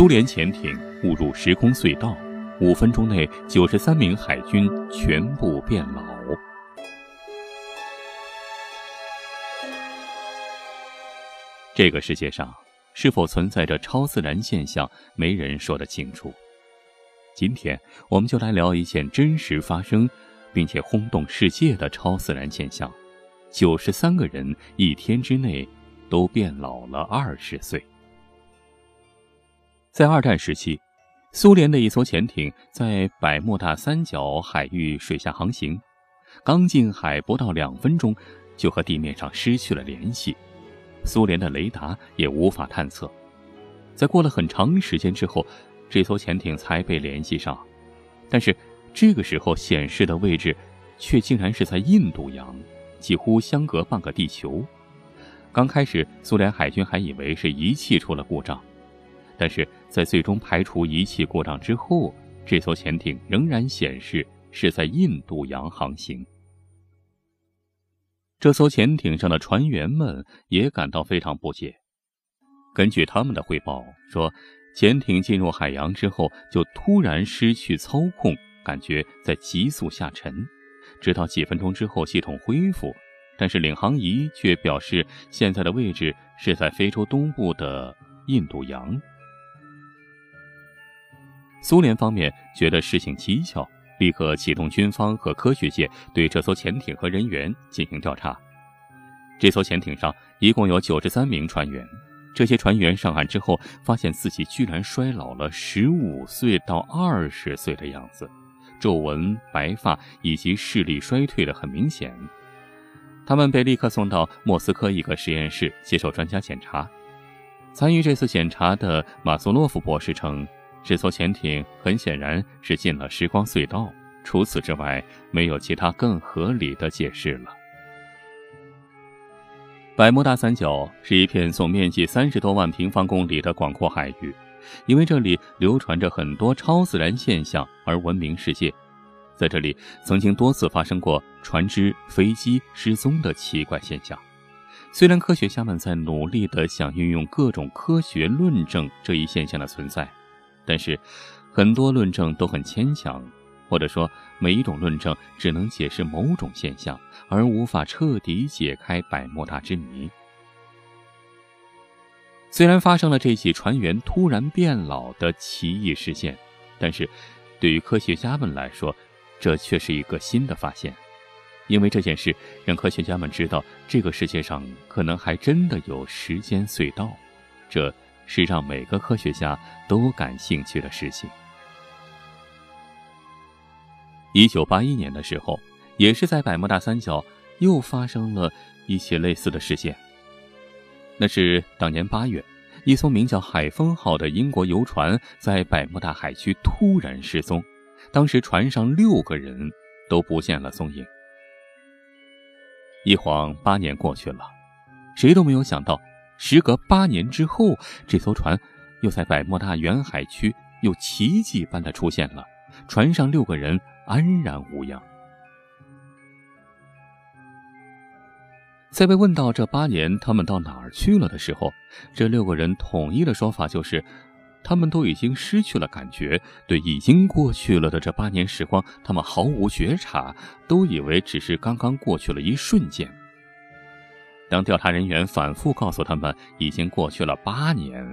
苏联潜艇误入时空隧道，五分钟内九十三名海军全部变老。这个世界上是否存在着超自然现象，没人说得清楚。今天，我们就来聊一件真实发生，并且轰动世界的超自然现象：九十三个人一天之内都变老了二十岁。在二战时期，苏联的一艘潜艇在百慕大三角海域水下航行，刚进海不到两分钟，就和地面上失去了联系，苏联的雷达也无法探测。在过了很长时间之后，这艘潜艇才被联系上，但是这个时候显示的位置，却竟然是在印度洋，几乎相隔半个地球。刚开始，苏联海军还以为是仪器出了故障。但是在最终排除仪器故障之后，这艘潜艇仍然显示是在印度洋航行。这艘潜艇上的船员们也感到非常不解。根据他们的汇报说，潜艇进入海洋之后就突然失去操控，感觉在急速下沉，直到几分钟之后系统恢复，但是领航仪却表示现在的位置是在非洲东部的印度洋。苏联方面觉得事情蹊跷，立刻启动军方和科学界对这艘潜艇和人员进行调查。这艘潜艇上一共有九十三名船员，这些船员上岸之后，发现自己居然衰老了十五岁到二十岁的样子，皱纹、白发以及视力衰退的很明显。他们被立刻送到莫斯科一个实验室接受专家检查。参与这次检查的马苏洛夫博士称。这艘潜艇很显然是进了时光隧道，除此之外，没有其他更合理的解释了。百慕大三角是一片总面积三十多万平方公里的广阔海域，因为这里流传着很多超自然现象而闻名世界。在这里，曾经多次发生过船只、飞机失踪的奇怪现象。虽然科学家们在努力地想运用各种科学论证这一现象的存在。但是，很多论证都很牵强，或者说每一种论证只能解释某种现象，而无法彻底解开百慕大之谜。虽然发生了这起船员突然变老的奇异事件，但是对于科学家们来说，这却是一个新的发现，因为这件事让科学家们知道这个世界上可能还真的有时间隧道，这。是让每个科学家都感兴趣的事情。一九八一年的时候，也是在百慕大三角又发生了一些类似的事件。那是当年八月，一艘名叫“海风号”的英国游船在百慕大海区突然失踪，当时船上六个人都不见了踪影。一晃八年过去了，谁都没有想到。时隔八年之后，这艘船又在百慕大远海区又奇迹般的出现了，船上六个人安然无恙。在被问到这八年他们到哪儿去了的时候，这六个人统一的说法就是，他们都已经失去了感觉，对已经过去了的这八年时光，他们毫无觉察，都以为只是刚刚过去了一瞬间。当调查人员反复告诉他们已经过去了八年，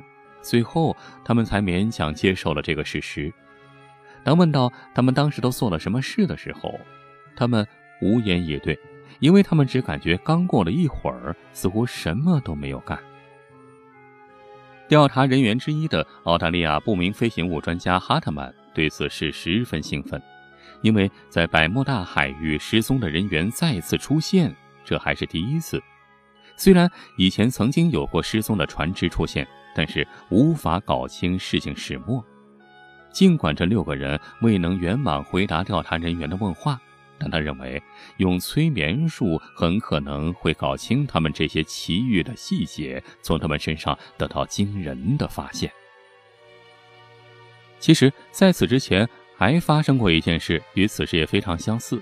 最后他们才勉强接受了这个事实。当问到他们当时都做了什么事的时候，他们无言以对，因为他们只感觉刚过了一会儿，似乎什么都没有干。调查人员之一的澳大利亚不明飞行物专家哈特曼对此事十分兴奋，因为在百慕大海域失踪的人员再次出现，这还是第一次。虽然以前曾经有过失踪的船只出现，但是无法搞清事情始末。尽管这六个人未能圆满回答调查人员的问话，但他认为用催眠术很可能会搞清他们这些奇遇的细节，从他们身上得到惊人的发现。其实，在此之前还发生过一件事，与此事也非常相似。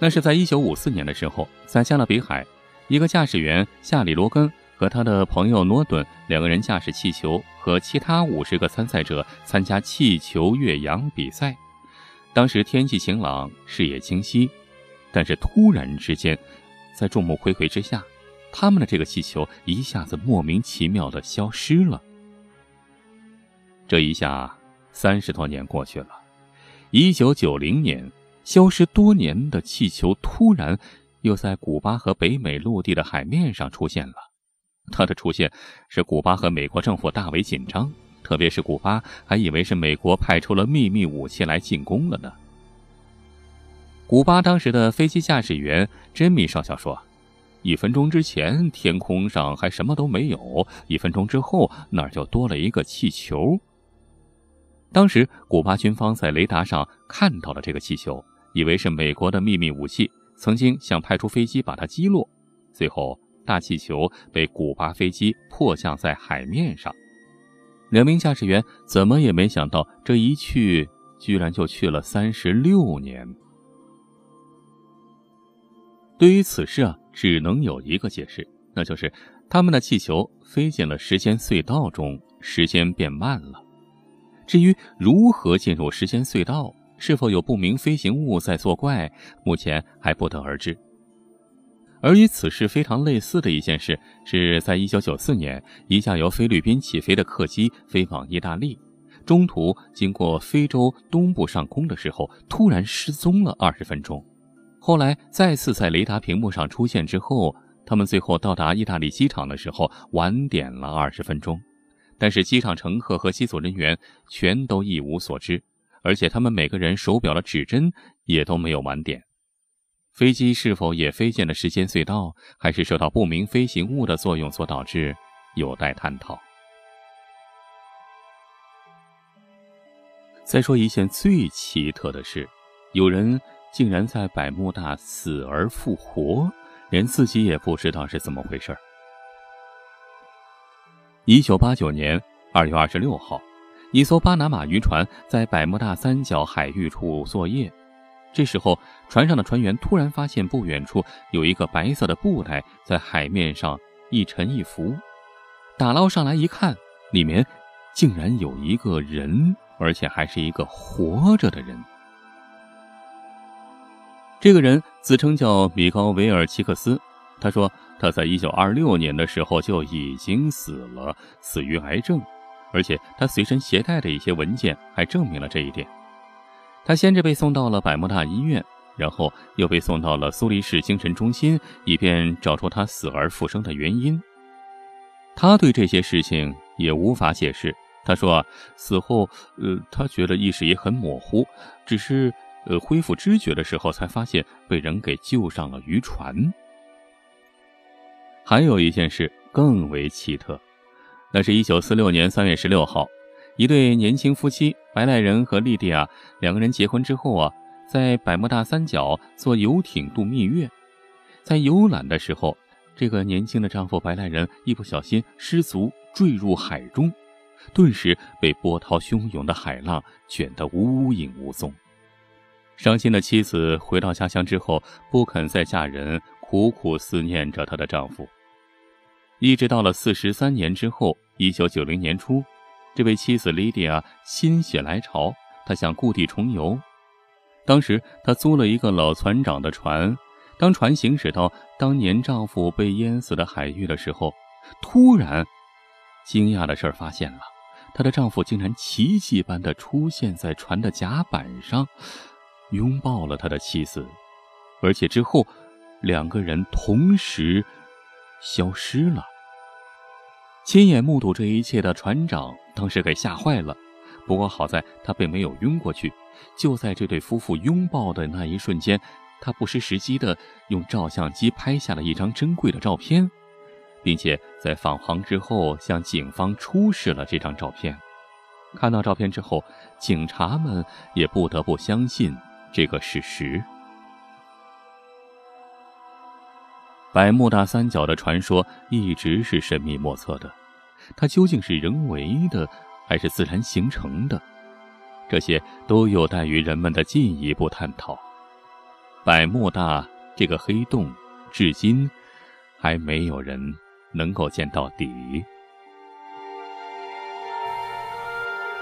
那是在一九五四年的时候，在加勒比海。一个驾驶员夏里罗根和他的朋友诺顿两个人驾驶气球和其他五十个参赛者参加气球越洋比赛。当时天气晴朗，视野清晰，但是突然之间，在众目睽睽之下，他们的这个气球一下子莫名其妙的消失了。这一下，三十多年过去了，一九九零年，消失多年的气球突然又在古巴和北美陆地的海面上出现了。它的出现使古巴和美国政府大为紧张，特别是古巴还以为是美国派出了秘密武器来进攻了呢。古巴当时的飞机驾驶员珍米少校说：“一分钟之前天空上还什么都没有，一分钟之后那儿就多了一个气球。”当时古巴军方在雷达上看到了这个气球，以为是美国的秘密武器，曾经想派出飞机把它击落，最后。大气球被古巴飞机迫降在海面上，两名驾驶员怎么也没想到，这一去居然就去了三十六年。对于此事啊，只能有一个解释，那就是他们的气球飞进了时间隧道中，时间变慢了。至于如何进入时间隧道，是否有不明飞行物在作怪，目前还不得而知。而与此事非常类似的一件事，是在1994年，一架由菲律宾起飞的客机飞往意大利，中途经过非洲东部上空的时候，突然失踪了二十分钟。后来再次在雷达屏幕上出现之后，他们最后到达意大利机场的时候，晚点了二十分钟。但是机场乘客和机组人员全都一无所知，而且他们每个人手表的指针也都没有晚点。飞机是否也飞进了时间隧道，还是受到不明飞行物的作用所导致，有待探讨。再说一件最奇特的事，有人竟然在百慕大死而复活，连自己也不知道是怎么回事。一九八九年二月二十六号，一艘巴拿马渔船在百慕大三角海域处作业。这时候，船上的船员突然发现不远处有一个白色的布袋在海面上一沉一浮，打捞上来一看，里面竟然有一个人，而且还是一个活着的人。这个人自称叫米高维尔奇克斯，他说他在一九二六年的时候就已经死了，死于癌症，而且他随身携带的一些文件还证明了这一点。他先是被送到了百慕大医院，然后又被送到了苏黎世精神中心，以便找出他死而复生的原因。他对这些事情也无法解释。他说啊，死后，呃，他觉得意识也很模糊，只是，呃，恢复知觉的时候才发现被人给救上了渔船。还有一件事更为奇特，那是一九四六年三月十六号。一对年轻夫妻，白赖人和莉迪亚两个人结婚之后啊，在百慕大三角坐游艇度蜜月，在游览的时候，这个年轻的丈夫白赖人一不小心失足坠入海中，顿时被波涛汹涌的海浪卷得无影无踪。伤心的妻子回到家乡之后，不肯再嫁人，苦苦思念着她的丈夫，一直到了四十三年之后，一九九零年初。这位妻子莉迪亚心血来潮，她想故地重游。当时她租了一个老船长的船，当船行驶到当年丈夫被淹死的海域的时候，突然，惊讶的事儿发现了：她的丈夫竟然奇迹般的出现在船的甲板上，拥抱了他的妻子，而且之后，两个人同时消失了。亲眼目睹这一切的船长当时给吓坏了，不过好在他并没有晕过去。就在这对夫妇拥抱的那一瞬间，他不失时机的用照相机拍下了一张珍贵的照片，并且在返航之后向警方出示了这张照片。看到照片之后，警察们也不得不相信这个事实。百慕大三角的传说一直是神秘莫测的，它究竟是人为的还是自然形成的？这些都有待于人们的进一步探讨。百慕大这个黑洞，至今还没有人能够见到底。